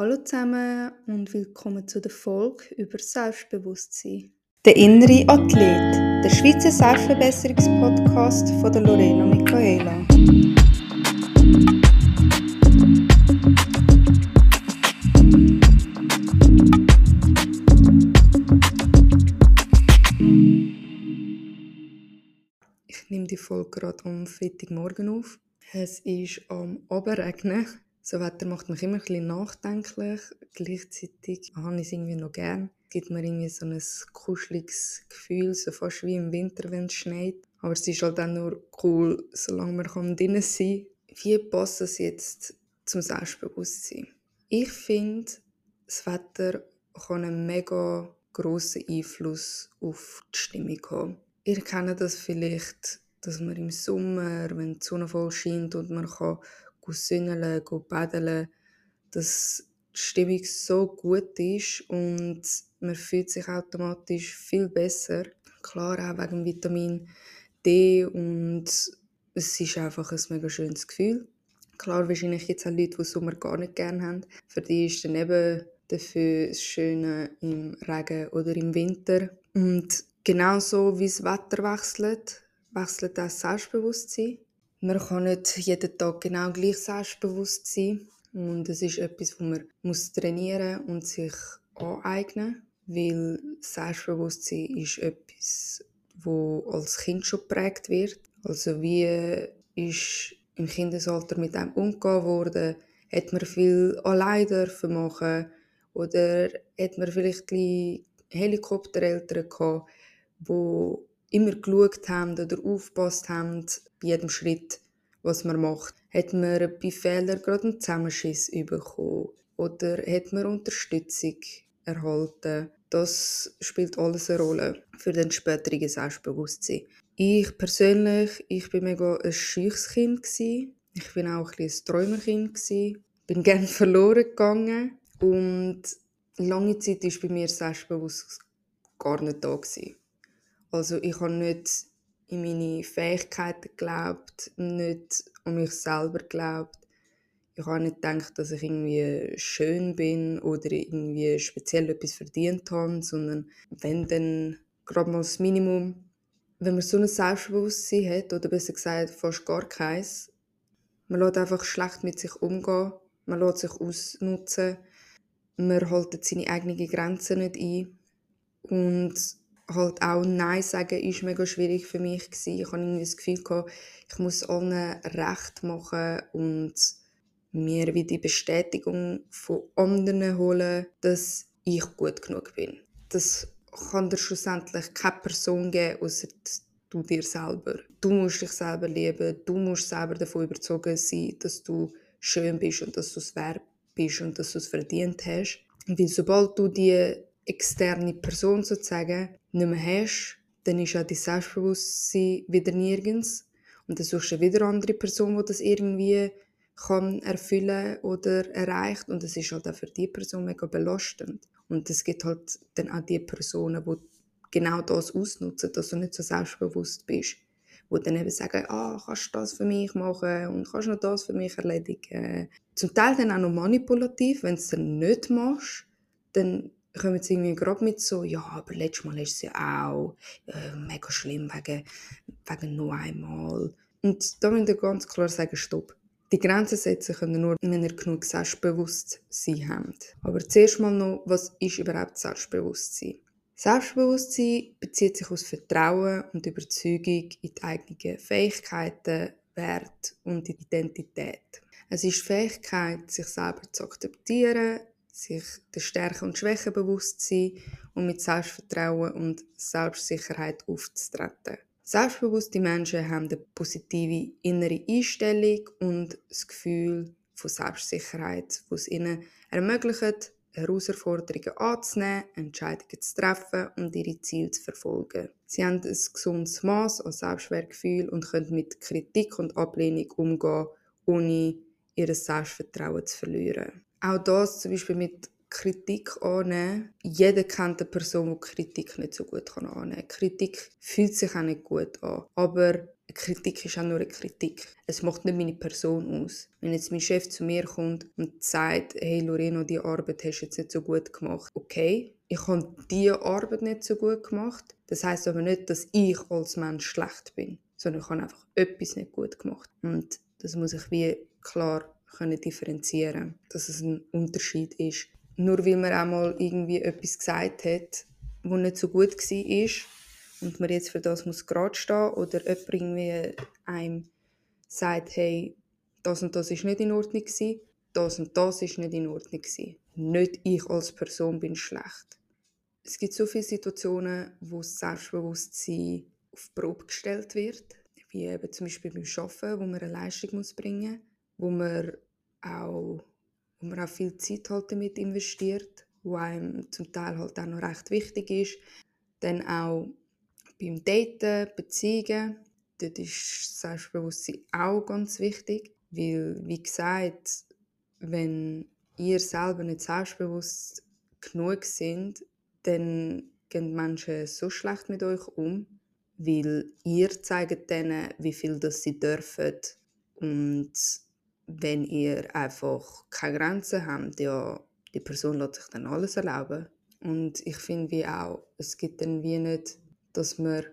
Hallo zusammen und willkommen zu der Folge über Selbstbewusstsein. Der innere Athlet, der Schweizer Selbstverbesserungspodcast von der Lorena Michaela. Ich nehme die Folge gerade am Freitagmorgen auf. Es ist am Abendregnen. So Wetter macht mich immer ein bisschen nachdenklich. Gleichzeitig habe ich es irgendwie noch gern. Es gibt mir irgendwie so ein kuscheliges Gefühl, so fast wie im Winter, wenn es schneit. Aber es ist halt auch nur cool, solange man drinnen sein kann. Wie passt das jetzt zum Selbstbewusstsein? Ich finde, das Wetter kann einen mega grossen Einfluss auf die Stimmung haben. Ihr kennt das vielleicht, dass man im Sommer, wenn die Sonne voll scheint und man kann sünneln, baden, dass die Stimmung so gut ist und man fühlt sich automatisch viel besser. Klar, auch wegen Vitamin D und es ist einfach ein mega schönes Gefühl. Klar, wahrscheinlich es auch Leute, die Sommer gar nicht gerne haben. Für die ist dann eben dafür das Schöne im Regen oder im Winter. Und genauso wie das Wetter wechselt, wechselt auch das Selbstbewusstsein. Man kann nicht jeden Tag genau gleich selbstbewusst sein. Und es ist etwas, das man muss trainieren und sich aneignen weil Selbstbewusstsein ist etwas, wo als Kind schon geprägt wird. Also wie ist im Kindesalter mit einem umgegangen worden? Hat man viel allein dürfen machen? Oder hat man vielleicht Helikoptereltern gehabt, die immer geschaut haben oder aufgepasst haben bei jedem Schritt, was man macht. Hat man bei Fehlern gerade einen Zusammenschiss bekommen oder hat man Unterstützung erhalten. Das spielt alles eine Rolle für den späteren Selbstbewusstsein. Ich persönlich, ich bin mega ein scheues Kind Ich bin auch ein, ein Träumerkind Ich Bin gerne verloren gegangen und lange Zeit ist bei mir Selbstbewusstsein gar nicht da gewesen. Also ich habe nicht in meine Fähigkeiten geglaubt, nicht an mich selber geglaubt. Ich habe nicht gedacht, dass ich irgendwie schön bin oder irgendwie speziell etwas verdient habe, sondern wenn dann gerade mal das Minimum. Wenn man so ein Selbstbewusstsein hat, oder besser gesagt fast gar keins, man lässt einfach schlecht mit sich umgehen, man lässt sich ausnutzen, man hält seine eigenen Grenzen nicht ein und halt auch Nein sagen ist mega schwierig für mich gewesen. Ich hatte irgendwie das Gefühl ich muss allen recht machen und mir wie die Bestätigung von anderen holen, dass ich gut genug bin. Das kann dir schlussendlich keine Person geben, außer du dir selber. Du musst dich selber lieben, du musst selber davon überzeugt sein, dass du schön bist und dass du es wert bist und dass du es verdient hast. Weil sobald du die externe Person sozusagen nicht mehr hast, dann ist auch dein Selbstbewusstsein wieder nirgends. Und dann suchst du wieder eine andere Person, die das irgendwie kann erfüllen oder erreicht. Und es ist halt auch für die Person mega belastend. Und es gibt halt dann auch die Personen, die genau das ausnutzen, dass du nicht so selbstbewusst bist. Die dann eben sagen, ah, kannst du das für mich machen und kannst du noch das für mich erledigen. Zum Teil dann auch noch manipulativ, wenn du es dann nicht machst, dann kommen sie irgendwie gerade mit so, ja, aber letztes Mal ist es ja auch äh, mega schlimm wegen, wegen nur einmal. Und da müssen wir ganz klar sagen, stopp. Die Grenzen setzen können nur, wenn ihr genug Selbstbewusstsein habt. Aber zuerst mal noch, was ist überhaupt Selbstbewusstsein? Selbstbewusstsein bezieht sich aus Vertrauen und Überzeugung in die eigenen Fähigkeiten, Wert und Identität. Es ist die Fähigkeit, sich selber zu akzeptieren, sich der Stärken und Schwächen bewusst sein und mit Selbstvertrauen und Selbstsicherheit aufzutreten. Selbstbewusste Menschen haben eine positive innere Einstellung und das Gefühl von Selbstsicherheit, was ihnen ermöglicht, Herausforderungen anzunehmen, Entscheidungen zu treffen und ihre Ziele zu verfolgen. Sie haben ein gesundes Maß an Selbstwertgefühl und können mit Kritik und Ablehnung umgehen, ohne ihr Selbstvertrauen zu verlieren. Auch das zum Beispiel mit Kritik annehmen. Jeder kennt eine Person, die Kritik nicht so gut annehmen kann. Kritik fühlt sich auch nicht gut an. Aber Kritik ist auch nur eine Kritik. Es macht nicht meine Person aus. Wenn jetzt mein Chef zu mir kommt und sagt, hey Loreno, die Arbeit hast du jetzt nicht so gut gemacht. Okay, ich habe diese Arbeit nicht so gut gemacht. Das heißt aber nicht, dass ich als Mensch schlecht bin, sondern ich habe einfach etwas nicht gut gemacht. Und das muss ich wie klar können differenzieren, dass es ein Unterschied ist. Nur weil man einmal irgendwie etwas gesagt hat, was nicht so gut war, und man jetzt für das muss gerade stehen oder jemand irgendwie einem sagt, hey, das und das ist nicht in Ordnung gewesen, das und das ist nicht in Ordnung gewesen. Nicht ich als Person bin schlecht. Es gibt so viele Situationen, wo das Selbstbewusstsein auf Probe gestellt wird, wie eben zum Beispiel beim Arbeiten, wo man eine Leistung bringen muss, wo man auch, wo man auch viel Zeit halt damit investiert, wo einem zum Teil halt auch noch recht wichtig ist. Dann auch beim Daten, Beziehungen, dort ist Selbstbewusstsein auch ganz wichtig, weil, wie gesagt, wenn ihr selber nicht selbstbewusst genug sind, dann gehen Menschen so schlecht mit euch um, weil ihr zeigt denen, wie viel das sie dürfen und wenn ihr einfach keine Grenzen habt, ja, die Person lässt sich dann alles erlauben. Und ich finde wie auch, es gibt dann wie nicht dass man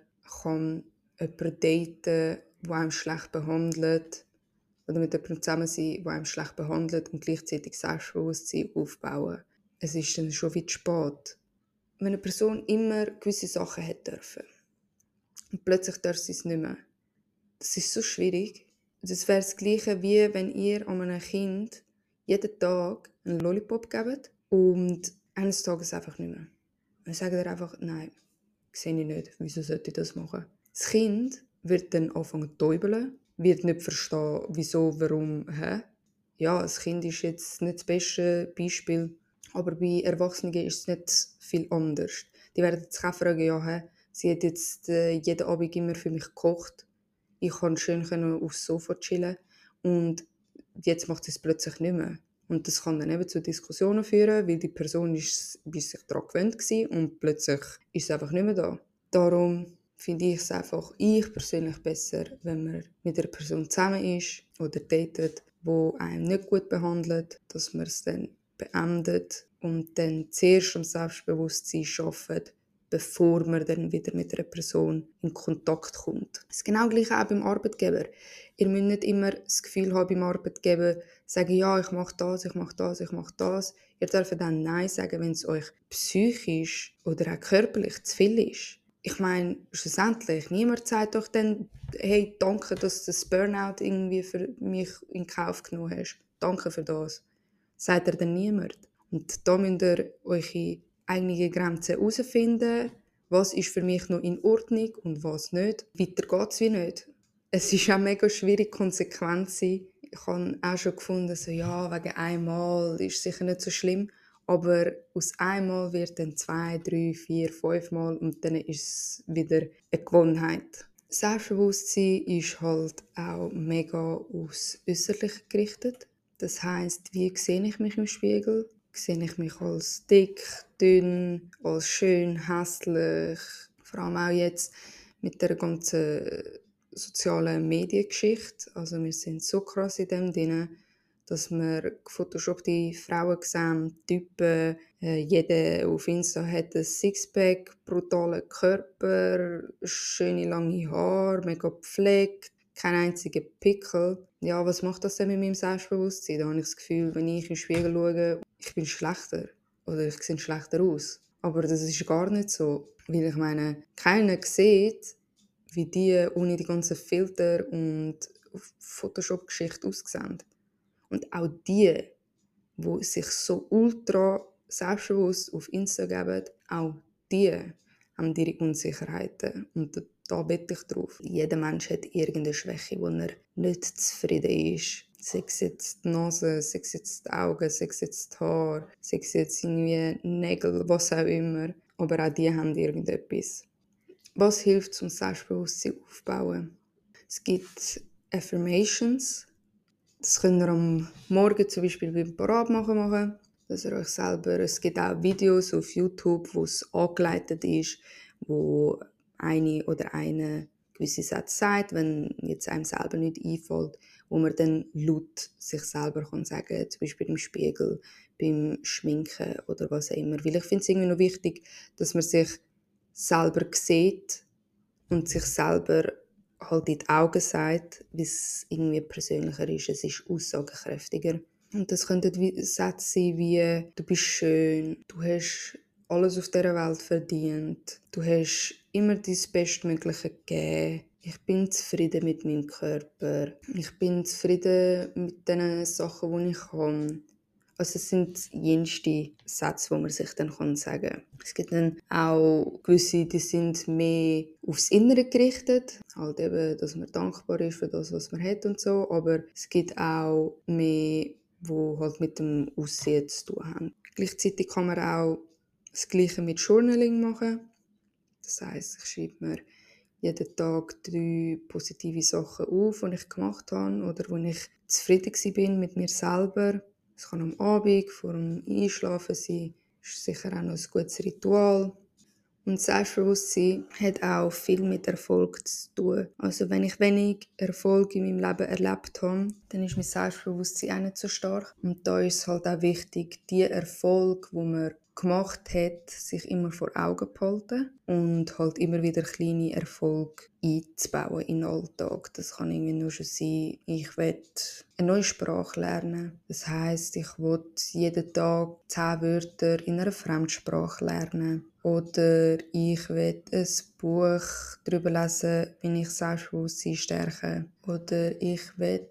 kann jemanden daten der einem schlecht behandelt oder mit jemandem zusammen sein, der einem schlecht behandelt und gleichzeitig Selbstbewusstsein aufbauen. Es ist dann schon wieder spät. Wenn eine Person immer gewisse Sachen hat dürfen und plötzlich darf sie es nicht mehr, das ist so schwierig. Das wäre das Gleiche, wie wenn ihr einem Kind jeden Tag einen Lollipop gebt und eines Tages einfach nicht mehr. Dann sagt er einfach, nein, sehe ich nicht, wieso sollte ich das machen. Das Kind wird dann anfangen zu täubeln, wird nicht verstehen, wieso, warum, hä? Ja, das Kind ist jetzt nicht das beste Beispiel, aber bei Erwachsenen ist es nicht viel anders. Die werden jetzt fragen, ja, hä? sie hat jetzt äh, jeden Abend immer für mich gekocht. Ich konnte schön aufs Sofa chillen und jetzt macht es plötzlich nicht mehr. Und das kann dann eben zu Diskussionen führen, weil die Person ist, ist sich daran gewöhnt war und plötzlich ist sie einfach nicht mehr da. Darum finde ich es einfach, ich persönlich besser, wenn man mit einer Person zusammen ist oder datet, wo einem nicht gut behandelt, dass man es dann beendet und dann zuerst am Selbstbewusstsein arbeitet, bevor man dann wieder mit einer Person in Kontakt kommt. Das ist genau gleich auch beim Arbeitgeber. Ihr müsst nicht immer das Gefühl haben beim Arbeitgeber, sagen, ja, ich mache das, ich mache das, ich mache das. Ihr dürft dann Nein sagen, wenn es euch psychisch oder auch körperlich zu viel ist. Ich meine, schlussendlich, niemand sagt doch dann, hey, danke, dass du das Burnout irgendwie für mich in Kauf genommen hast. Danke für das. Sagt er dann niemand. Und da müsst ihr eure eigene Grenzen herausfinden, was ist für mich noch in Ordnung und was nicht. Weiter geht es wie nicht. Es ist auch mega schwierig, Konsequenzen ich habe auch schon gefunden, so, ja, wegen einmal ist sicher nicht so schlimm. Aber aus einmal wird dann zwei, drei, vier, fünf Mal und dann ist es wieder eine Gewohnheit. Selbstbewusstsein ist halt auch mega aus Äußerlichen gerichtet. Das heißt, wie sehe ich mich im Spiegel? Sehe ich mich als dick, dünn, als schön, hässlich? Vor allem auch jetzt mit der ganzen sozialen Mediengeschichte. Also wir sind so krass in dem drin, dass wir gefotoshoppte Frauen sehen, Typen, äh, jeder auf Insta hat ein Sixpack, brutalen Körper, schöne lange Haare, mega gepflegt, kein einziger Pickel. Ja, was macht das denn mit meinem Selbstbewusstsein? Da habe ich das Gefühl, wenn ich in den Spiegel schaue, ich bin schlechter oder ich sehe schlechter aus. Aber das ist gar nicht so, weil ich meine, keiner sieht, wie die ohne die ganzen Filter und Photoshop-Geschichte aussehen. Und auch die, wo sich so ultra selbstbewusst auf Insta geben, auch die haben ihre Unsicherheiten. Und da bete ich drauf. Jeder Mensch hat irgendeine Schwäche, wo er nicht zufrieden ist. Sei es jetzt die Nase, sei es jetzt die Augen, sei es jetzt die Haare, sei es jetzt irgendwie Nägel, was auch immer. Aber auch die haben irgendetwas. Was hilft zum Selbstbewusstsein aufbauen? Es gibt Affirmations. Das könnt ihr am Morgen zum Beispiel beim Paratmachen machen, dass ihr euch selber, es gibt auch Videos auf YouTube, wo es angeleitet ist, wo eine oder eine gewisse Sätze sagt, wenn jetzt einem selber nicht einfällt, wo man dann laut sich selber kann sagen, zum Beispiel im Spiegel, beim Schminken oder was auch immer. Weil ich finde es irgendwie noch wichtig, dass man sich selber sieht und sich selber halt in die Augen sagt, wie es irgendwie persönlicher ist. Es ist aussagekräftiger. Und das könnten Sätze sein wie «Du bist schön», «Du hast alles auf dieser Welt verdient», «Du hast immer dein Bestmögliche gegeben», «Ich bin zufrieden mit meinem Körper», «Ich bin zufrieden mit den Sachen, die ich kann», also es sind jenste Sätze, die man sich dann sagen kann. Es gibt dann auch gewisse, die sind mehr aufs Innere gerichtet. Halt eben, dass man dankbar ist für das, was man hat und so. Aber es gibt auch mehr, wo halt mit dem Aussehen zu tun haben. Gleichzeitig kann man auch das Gleiche mit Journaling machen. Das heißt, ich schreibe mir jeden Tag drei positive Sachen auf, die ich gemacht habe oder wo ich zufrieden bin mit mir selber es kann am Abend, vor dem Einschlafen sein. Ist sicher auch noch ein gutes Ritual. Und Selbstbewusstsein hat auch viel mit Erfolg zu tun. Also wenn ich wenig Erfolg in meinem Leben erlebt habe, dann ist mein Selbstbewusstsein auch nicht so stark. Und da ist es halt auch wichtig, die Erfolg, wo man gemacht hat, sich immer vor Augen behalten und halt immer wieder kleine Erfolge einzubauen in den Alltag. Das kann irgendwie nur schon sein, ich will eine neue Sprache lernen. Das heißt, ich will jeden Tag zehn Wörter in einer Fremdsprache lernen. Oder ich will ein Buch darüber lesen, wie ich Selbstbewusstsein stärke. Oder ich will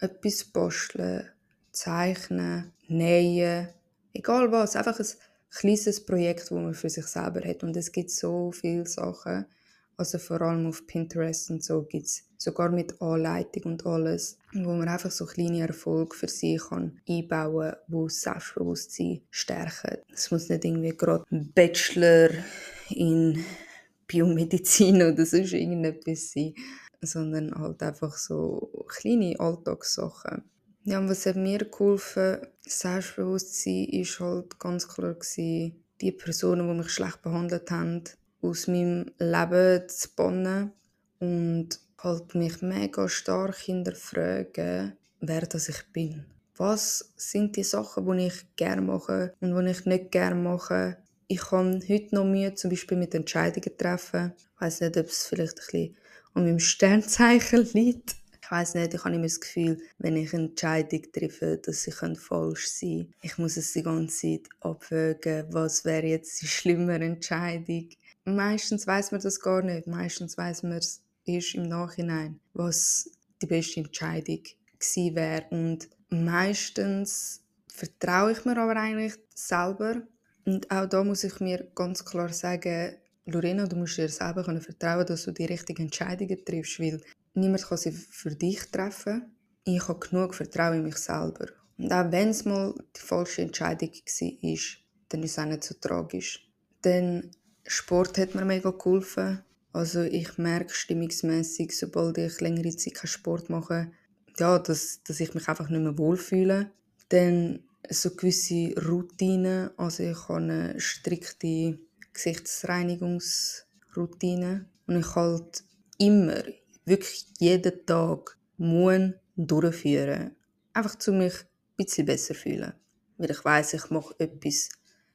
etwas basteln, zeichnen, nähen Egal was, einfach ein kleines Projekt, das man für sich selber hat. Und es gibt so viele Sachen, also vor allem auf Pinterest und so gibt es sogar mit Anleitung und alles, wo man einfach so kleine Erfolge für sich kann einbauen kann, die das Selbstbewusstsein stärken. Es muss nicht irgendwie gerade ein Bachelor in Biomedizin oder sonst irgendetwas sein, sondern halt einfach so kleine Alltagssachen. Ja, und was hat mir geholfen, Selbstbewusstsein, ist halt ganz klar gewesen, die Personen, die mich schlecht behandelt haben, aus meinem Leben zu bannen und halt mich mega stark hinterfragen, wer das ich bin. Was sind die Sachen, die ich gerne mache und die ich nicht gerne mache? Ich habe heute noch Mühe, zum Beispiel mit Entscheidungen treffen. Ich weiß nicht, ob es vielleicht ein bisschen an meinem Sternzeichen liegt ich weiß nicht, ich habe immer das Gefühl, wenn ich eine Entscheidung treffe, dass sie falsch sein kann. Ich muss es die ganze Zeit abwägen, was wäre jetzt die schlimmere Entscheidung. Meistens weiß man das gar nicht. Meistens weiß man es erst im Nachhinein, was die beste Entscheidung gewesen wäre. Und meistens vertraue ich mir aber eigentlich selber. Und auch da muss ich mir ganz klar sagen, Lorena, du musst dir selber vertrauen, dass du die richtigen Entscheidungen triffst, weil Niemand kann sie für dich treffen. Ich habe genug Vertrauen in mich selber. Und auch wenn es mal die falsche Entscheidung war, dann ist es auch nicht so tragisch. Denn Sport hat mir mega geholfen. Also ich merke stimmungsmäßig, sobald ich längere Zeit keinen Sport mache, ja, dass, dass ich mich einfach nicht mehr wohlfühle. Dann so gewisse Routinen, also ich habe eine strikte Gesichtsreinigungsroutine und ich halt immer, wirklich jeden Tag muss durchführen. Einfach zu mich ein bisschen besser fühlen. Weil ich weiß, ich mache etwas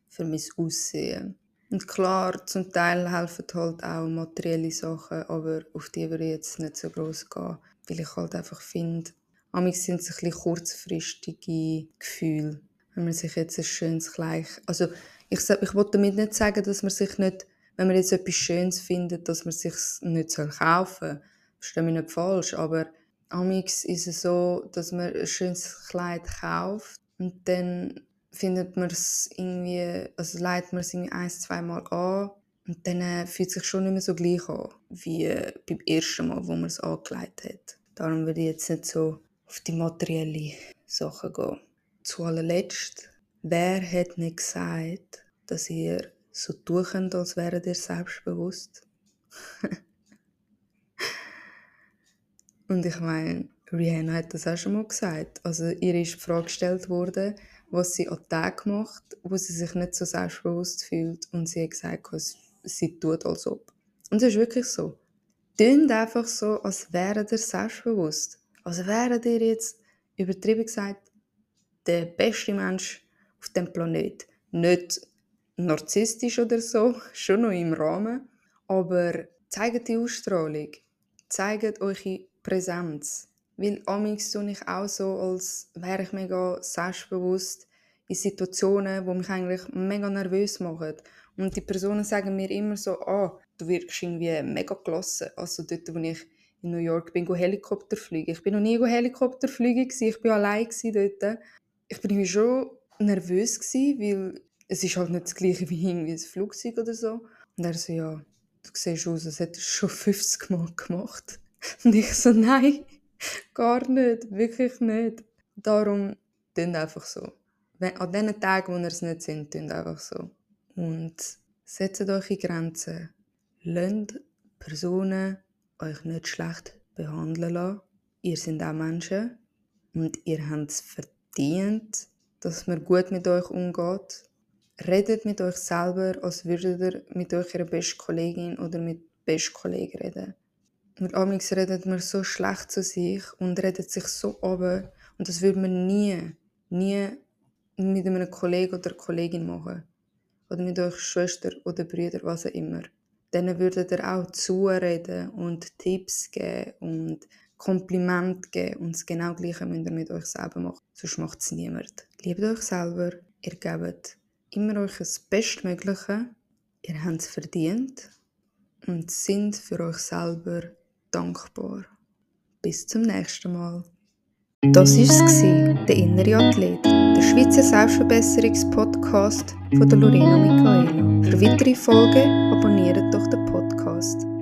für mein Aussehen. Und klar, zum Teil helfen halt auch materielle Sachen, aber auf die würde ich jetzt nicht so groß gehen, weil ich halt einfach finde, manchmal sind es ein bisschen kurzfristige Gefühle. Wenn man sich jetzt ein schönes Kleid... Also ich, ich wollte damit nicht sagen, dass man sich nicht, wenn man jetzt etwas Schönes findet, dass man sich nicht kaufen soll verstehe mich nicht falsch, aber amix ist es so, dass man ein schönes Kleid kauft und dann findet man es irgendwie, also leitet man es irgendwie ein, zwei Mal an und dann äh, fühlt es sich schon nicht mehr so gleich an, wie äh, beim ersten Mal, wo man es angelegt hat. Darum würde ich jetzt nicht so auf die materiellen Sachen gehen. Zu allerletzt, wer hat nicht gesagt, dass ihr so tun könnt, als wäret ihr selbstbewusst? Und ich meine, Rihanna hat das auch schon mal gesagt. Also ihr ist die Frage gestellt worden, was sie an Tag macht, wo sie sich nicht so selbstbewusst fühlt. Und sie hat gesagt, sie tut als ob. Und es ist wirklich so. Tönt einfach so, als wäre ihr selbstbewusst. Als wäre ihr jetzt, übertrieben gesagt, der beste Mensch auf dem Planet. Nicht narzisstisch oder so, schon noch im Rahmen, aber zeigt die Ausstrahlung, zeigt eure Präsenz. Weil amigs tue ich auch so, als wäre ich mega selbstbewusst in Situationen, die mich eigentlich mega nervös machen. Und die Personen sagen mir immer so, ah, du wirkst irgendwie mega klasse. Also dort, wo ich in New York bin, Helikopter fliegen. Ich bin noch nie Helikopter fliegen, ich war allein dort. Ich bin schon nervös, weil es ist halt nicht das gleiche wie irgendwie ein Flugzeug oder so. Und er so, ja, du siehst aus, als hättest du schon 50 Mal gemacht. Und ich so, nein, gar nicht, wirklich nicht. Darum, tun einfach so. An den Tagen, wo ihr es nicht sind, tun einfach so. Und setzt euch in Grenzen. Lasst Personen euch nicht schlecht behandeln lassen. Ihr seid auch Menschen und ihr habt es verdient, dass man gut mit euch umgeht. Redet mit euch selber, als würdet ihr mit eurer besten Kollegin oder mit besten Kollegen reden. Und amigs redet man so schlecht zu sich und redet sich so oben und das würde man nie, nie mit einem Kollegen oder Kollegin machen. Oder mit eurer Schwester oder Brüder, was auch immer. Dann würdet ihr auch zureden und Tipps geben und Kompliment geben. Und das genau Gleiche müsst ihr mit euch selber machen. Sonst macht es niemand. Liebt euch selber. Ihr gebt immer euch das Bestmögliche. Ihr habt es verdient. Und sind für euch selber dankbar. Bis zum nächsten Mal. Das war es, der innere Athlet, der Schweizer Selbstverbesserungspodcast von der Lorena Michaela. Für weitere Folgen abonniert doch den Podcast.